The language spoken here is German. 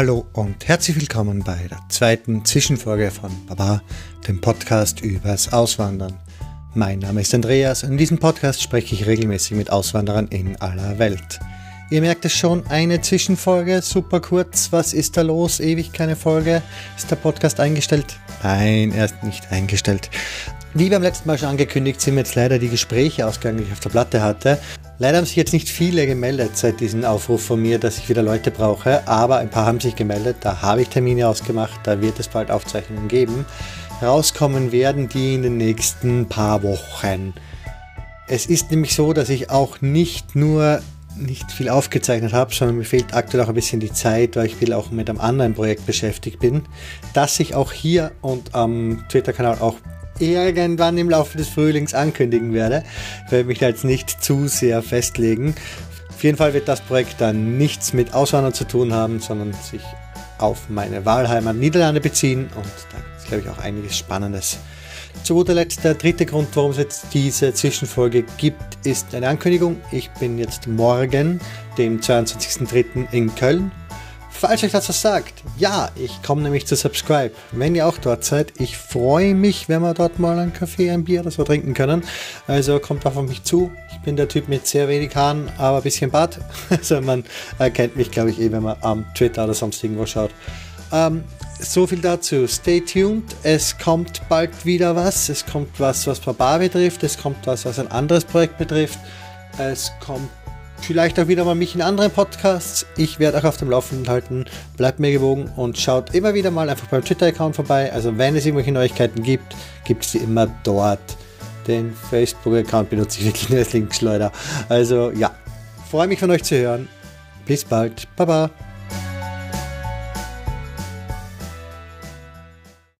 Hallo und herzlich willkommen bei der zweiten Zwischenfolge von Baba, dem Podcast übers Auswandern. Mein Name ist Andreas und in diesem Podcast spreche ich regelmäßig mit Auswanderern in aller Welt. Ihr merkt es schon, eine Zwischenfolge, super kurz. Was ist da los? Ewig keine Folge. Ist der Podcast eingestellt? Nein, er ist nicht eingestellt. Wie beim letzten Mal schon angekündigt, sind mir jetzt leider die Gespräche ausgegangen, die ich auf der Platte hatte. Leider haben sich jetzt nicht viele gemeldet seit diesem Aufruf von mir, dass ich wieder Leute brauche, aber ein paar haben sich gemeldet. Da habe ich Termine ausgemacht, da wird es bald Aufzeichnungen geben. Rauskommen werden die in den nächsten paar Wochen. Es ist nämlich so, dass ich auch nicht nur nicht viel aufgezeichnet habe, sondern mir fehlt aktuell auch ein bisschen die Zeit, weil ich viel auch mit einem anderen Projekt beschäftigt bin, das ich auch hier und am Twitter-Kanal auch irgendwann im Laufe des Frühlings ankündigen werde. Ich werde mich da jetzt nicht zu sehr festlegen. Auf jeden Fall wird das Projekt dann nichts mit Auswandern zu tun haben, sondern sich auf meine Wahlheimat Niederlande beziehen und da ist, glaube ich, auch einiges Spannendes. Zu guter Letzt der dritte Grund, warum es jetzt diese Zwischenfolge gibt, ist eine Ankündigung. Ich bin jetzt morgen, dem 22.03. in Köln Falls euch das was sagt, ja, ich komme nämlich zu Subscribe. Wenn ihr auch dort seid, ich freue mich, wenn wir dort mal einen Kaffee, ein Bier oder so trinken können. Also kommt auf mich zu. Ich bin der Typ mit sehr wenig Haaren, aber ein bisschen Bart. Also man erkennt mich, glaube ich, eh, wenn man am Twitter oder sonst irgendwo schaut. Ähm, so viel dazu. Stay tuned. Es kommt bald wieder was. Es kommt was, was Papa betrifft. Es kommt was, was ein anderes Projekt betrifft. Es kommt vielleicht auch wieder mal mich in anderen Podcasts. Ich werde euch auf dem Laufenden halten. Bleibt mir gewogen und schaut immer wieder mal einfach beim Twitter-Account vorbei. Also wenn es irgendwelche Neuigkeiten gibt, gibt es die immer dort. Den Facebook-Account benutze ich wirklich nur als Linkschleuder. Also ja, freue mich von euch zu hören. Bis bald. Baba.